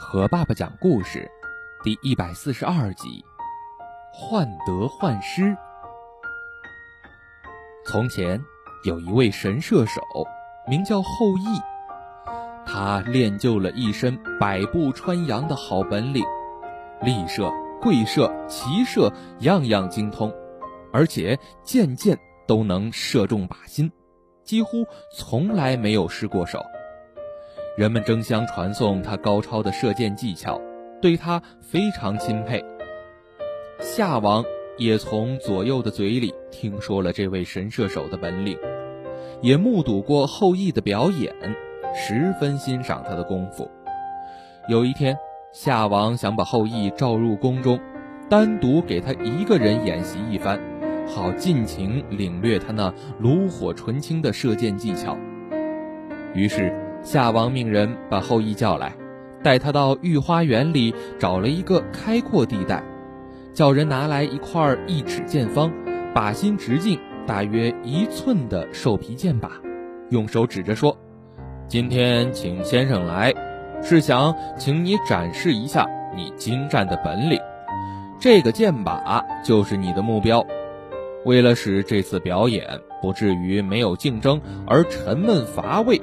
和爸爸讲故事，第一百四十二集，患得患失。从前有一位神射手，名叫后羿，他练就了一身百步穿杨的好本领，立射、跪射、骑射样样精通，而且件件都能射中靶心，几乎从来没有失过手。人们争相传颂他高超的射箭技巧，对他非常钦佩。夏王也从左右的嘴里听说了这位神射手的本领，也目睹过后羿的表演，十分欣赏他的功夫。有一天，夏王想把后羿召入宫中，单独给他一个人演习一番，好尽情领略他那炉火纯青的射箭技巧。于是。夏王命人把后羿叫来，带他到御花园里找了一个开阔地带，叫人拿来一块一尺见方、靶心直径大约一寸的兽皮箭靶，用手指着说：“今天请先生来，是想请你展示一下你精湛的本领。这个箭靶就是你的目标。为了使这次表演不至于没有竞争而沉闷乏味。”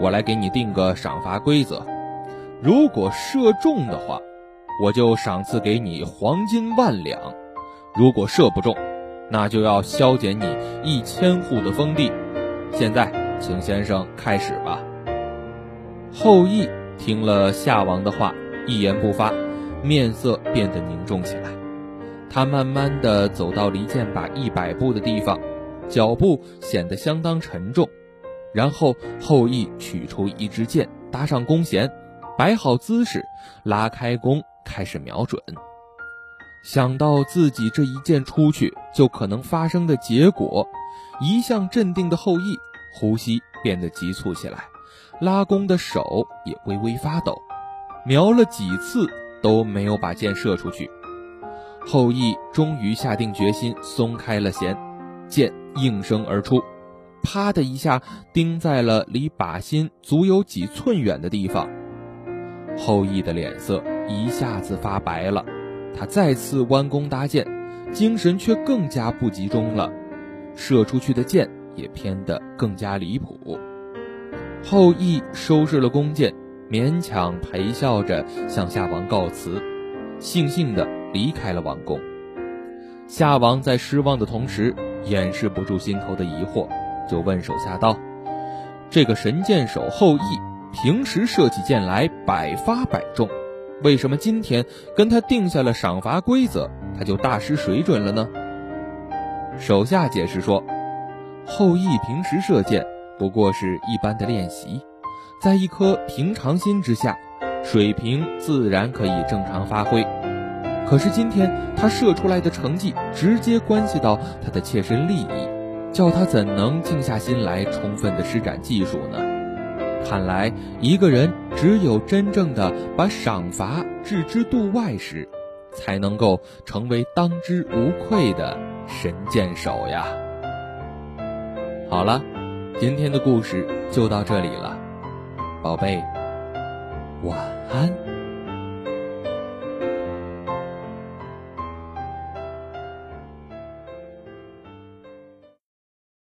我来给你定个赏罚规则，如果射中的话，我就赏赐给你黄金万两；如果射不中，那就要削减你一千户的封地。现在，请先生开始吧。后羿听了夏王的话，一言不发，面色变得凝重起来。他慢慢地走到离箭靶一百步的地方，脚步显得相当沉重。然后后羿取出一支箭，搭上弓弦，摆好姿势，拉开弓，开始瞄准。想到自己这一箭出去就可能发生的结果，一向镇定的后羿呼吸变得急促起来，拉弓的手也微微发抖。瞄了几次都没有把箭射出去，后羿终于下定决心，松开了弦，箭应声而出。啪的一下，钉在了离靶心足有几寸远的地方。后羿的脸色一下子发白了，他再次弯弓搭箭，精神却更加不集中了，射出去的箭也偏得更加离谱。后羿收拾了弓箭，勉强陪笑着向夏王告辞，悻悻地离开了王宫。夏王在失望的同时，掩饰不住心头的疑惑。就问手下道：“这个神箭手后羿，平时射起箭来百发百中，为什么今天跟他定下了赏罚规则，他就大失水准了呢？”手下解释说：“后羿平时射箭不过是一般的练习，在一颗平常心之下，水平自然可以正常发挥。可是今天他射出来的成绩，直接关系到他的切身利益。”叫他怎能静下心来充分的施展技术呢？看来一个人只有真正的把赏罚置之度外时，才能够成为当之无愧的神箭手呀。好了，今天的故事就到这里了，宝贝，晚安。